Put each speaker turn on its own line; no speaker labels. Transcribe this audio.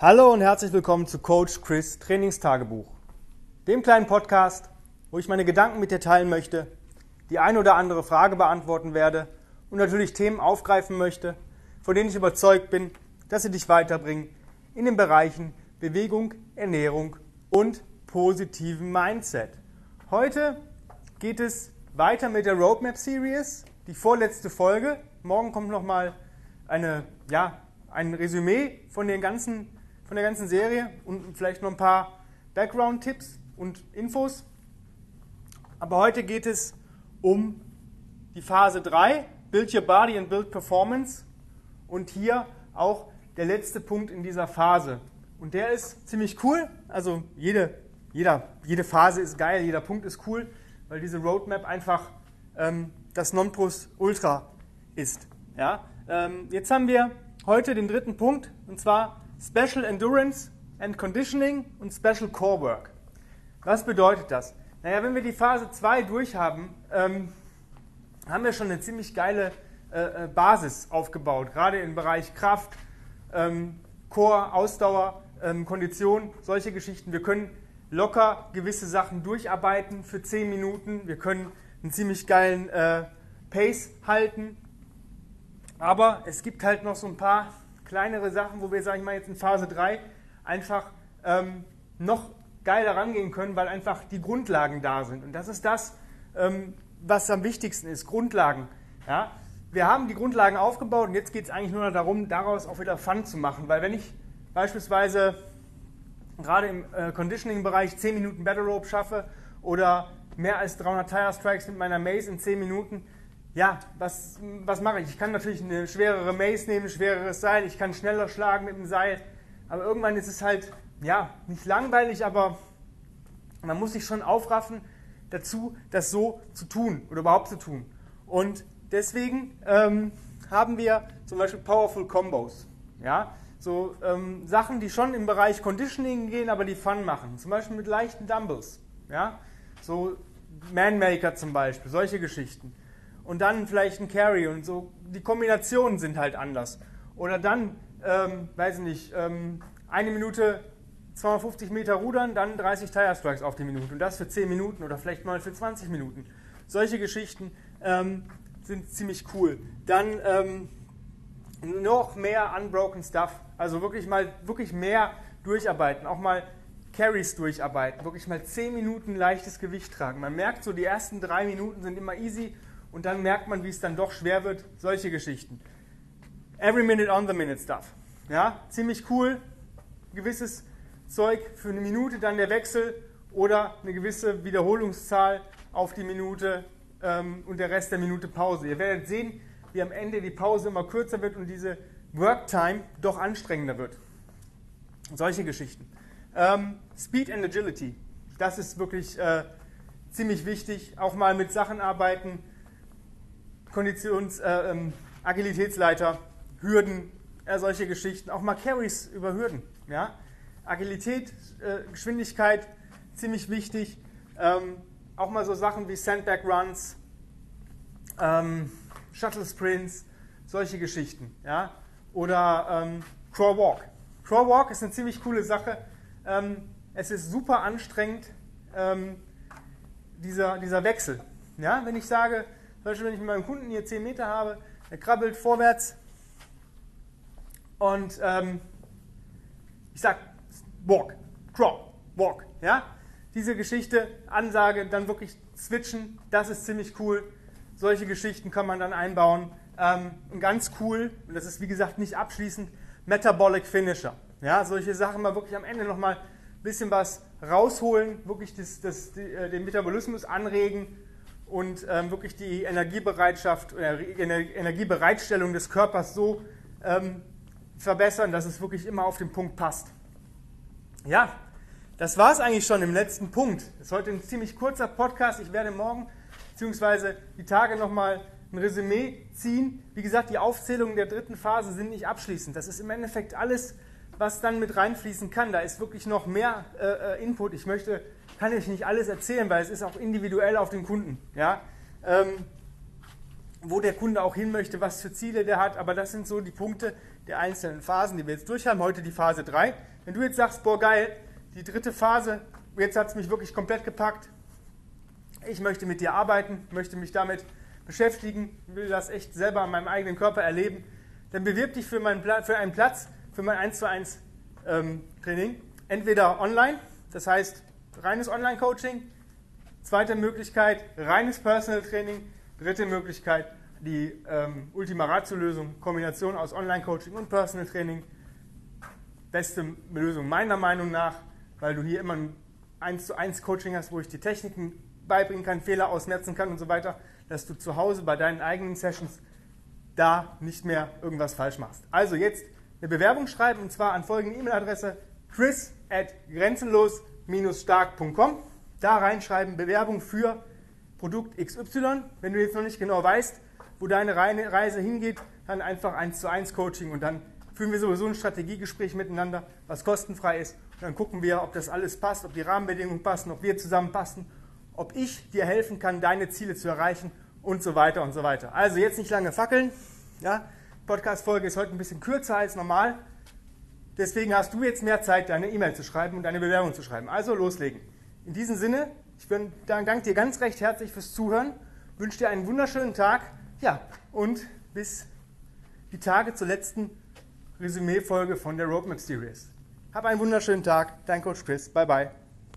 Hallo und herzlich willkommen zu Coach Chris Trainingstagebuch, dem kleinen Podcast, wo ich meine Gedanken mit dir teilen möchte, die eine oder andere Frage beantworten werde und natürlich Themen aufgreifen möchte, von denen ich überzeugt bin, dass sie dich weiterbringen in den Bereichen Bewegung, Ernährung und positiven Mindset. Heute geht es weiter mit der Roadmap Series, die vorletzte Folge. Morgen kommt nochmal eine, ja, ein Resümee von, den ganzen, von der ganzen Serie und vielleicht noch ein paar Background-Tipps und Infos. Aber heute geht es um die Phase 3, Build Your Body and Build Performance. Und hier auch der letzte Punkt in dieser Phase. Und der ist ziemlich cool. Also jede, jeder, jede Phase ist geil, jeder Punkt ist cool, weil diese Roadmap einfach ähm, das Nonplusultra ist. Ja? Ähm, jetzt haben wir heute den dritten Punkt, und zwar Special Endurance and Conditioning und Special Core Work. Was bedeutet das? Naja, wenn wir die Phase 2 durchhaben, ähm, haben wir schon eine ziemlich geile äh, äh, Basis aufgebaut, gerade im Bereich Kraft, ähm, Core, Ausdauer, ähm, Kondition, solche Geschichten. Wir können locker gewisse Sachen durcharbeiten für 10 Minuten. Wir können einen ziemlich geilen äh, Pace halten. Aber es gibt halt noch so ein paar kleinere Sachen, wo wir, sage ich mal, jetzt in Phase 3 einfach ähm, noch geiler rangehen können, weil einfach die Grundlagen da sind. Und das ist das, ähm, was am wichtigsten ist, Grundlagen. Ja? Wir haben die Grundlagen aufgebaut und jetzt geht es eigentlich nur noch darum, daraus auch wieder Fun zu machen. Weil wenn ich beispielsweise gerade im äh, Conditioning-Bereich 10 Minuten Battle Rope schaffe oder mehr als 300 Tire Strikes mit meiner Mace in 10 Minuten, ja, was, was mache ich? Ich kann natürlich eine schwerere Mace nehmen, ein schwereres Seil, ich kann schneller schlagen mit dem Seil, aber irgendwann ist es halt, ja, nicht langweilig, aber man muss sich schon aufraffen dazu, das so zu tun oder überhaupt zu tun. Und deswegen ähm, haben wir zum Beispiel Powerful Combos. Ja? So ähm, Sachen, die schon im Bereich Conditioning gehen, aber die Fun machen. Zum Beispiel mit leichten Dumbbells. Ja? So Manmaker zum Beispiel, solche Geschichten. Und dann vielleicht ein Carry und so. Die Kombinationen sind halt anders. Oder dann, ähm, weiß ich nicht, ähm, eine Minute 250 Meter rudern, dann 30 Tire Strikes auf die Minute. Und das für 10 Minuten oder vielleicht mal für 20 Minuten. Solche Geschichten ähm, sind ziemlich cool. Dann ähm, noch mehr Unbroken Stuff. Also wirklich mal wirklich mehr durcharbeiten. Auch mal Carries durcharbeiten. Wirklich mal 10 Minuten leichtes Gewicht tragen. Man merkt so, die ersten drei Minuten sind immer easy und dann merkt man, wie es dann doch schwer wird. Solche Geschichten. Every minute on the minute Stuff. Ja, ziemlich cool. Gewisses Zeug für eine Minute, dann der Wechsel oder eine gewisse Wiederholungszahl auf die Minute ähm, und der Rest der Minute Pause. Ihr werdet sehen, wie am Ende die Pause immer kürzer wird und diese Worktime doch anstrengender wird. Solche Geschichten. Ähm, Speed and Agility, das ist wirklich äh, ziemlich wichtig. Auch mal mit Sachen arbeiten, Konditions-, äh, ähm, Agilitätsleiter, Hürden, äh, solche Geschichten. Auch mal Carries über Hürden. Ja? Agilität, äh, Geschwindigkeit, ziemlich wichtig. Ähm, auch mal so Sachen wie Sandbag Runs, ähm, Shuttle Sprints, solche Geschichten. Ja? Oder ähm, Crawl Walk. Crawl Walk ist eine ziemlich coole Sache. Ähm, es ist super anstrengend, ähm, dieser, dieser Wechsel. Ja? Wenn ich sage, zum Beispiel, wenn ich mit meinem Kunden hier 10 Meter habe, er krabbelt vorwärts und ähm, ich sage, walk, crawl, walk. Ja? Diese Geschichte, Ansage, dann wirklich switchen, das ist ziemlich cool. Solche Geschichten kann man dann einbauen. Ähm, und ganz cool, und das ist wie gesagt nicht abschließend, Metabolic Finisher. Ja, solche Sachen mal wirklich am Ende nochmal ein bisschen was rausholen, wirklich das, das, äh, den Metabolismus anregen und ähm, wirklich die Energiebereitschaft oder Energiebereitstellung des Körpers so ähm, verbessern, dass es wirklich immer auf den Punkt passt. Ja, das war es eigentlich schon im letzten Punkt. Das ist heute ein ziemlich kurzer Podcast. Ich werde morgen bzw. die Tage nochmal ein Resümee ziehen. Wie gesagt, die Aufzählungen der dritten Phase sind nicht abschließend. Das ist im Endeffekt alles, was dann mit reinfließen kann. Da ist wirklich noch mehr äh, äh Input. Ich möchte, kann ich nicht alles erzählen, weil es ist auch individuell auf den Kunden. Ja? Ähm, wo der Kunde auch hin möchte, was für Ziele der hat. Aber das sind so die Punkte, der einzelnen Phasen, die wir jetzt durchhaben. Heute die Phase 3. Wenn du jetzt sagst, boah geil, die dritte Phase, jetzt hat es mich wirklich komplett gepackt. Ich möchte mit dir arbeiten, möchte mich damit beschäftigen, will das echt selber an meinem eigenen Körper erleben, dann bewirb dich für, meinen, für einen Platz für mein 1 zu 1 ähm, Training. Entweder online, das heißt reines Online-Coaching. Zweite Möglichkeit, reines Personal Training. Dritte Möglichkeit, die ähm, Ultima Ratio-Lösung, Kombination aus Online-Coaching und Personal Training. Beste Lösung meiner Meinung nach, weil du hier immer ein 1 zu 1 Coaching hast, wo ich die Techniken beibringen kann, Fehler ausmerzen kann und so weiter, dass du zu Hause bei deinen eigenen Sessions da nicht mehr irgendwas falsch machst. Also jetzt eine Bewerbung schreiben und zwar an folgende E-Mail-Adresse chris at grenzenlos-stark.com. Da reinschreiben Bewerbung für Produkt XY. Wenn du jetzt noch nicht genau weißt, wo deine Reise hingeht, dann einfach 1 zu 1 Coaching und dann führen wir sowieso ein Strategiegespräch miteinander, was kostenfrei ist. Und dann gucken wir, ob das alles passt, ob die Rahmenbedingungen passen, ob wir zusammenpassen, ob ich dir helfen kann, deine Ziele zu erreichen und so weiter und so weiter. Also jetzt nicht lange fackeln. Ja? Podcast-Folge ist heute ein bisschen kürzer als normal. Deswegen hast du jetzt mehr Zeit, deine E-Mail zu schreiben und deine Bewerbung zu schreiben. Also loslegen. In diesem Sinne, ich danke dir ganz recht herzlich fürs Zuhören, wünsche dir einen wunderschönen Tag. Ja, und bis die Tage zur letzten Resümee-Folge von der Roadmap Series. Hab einen wunderschönen Tag. Dein Coach Chris. Bye, bye.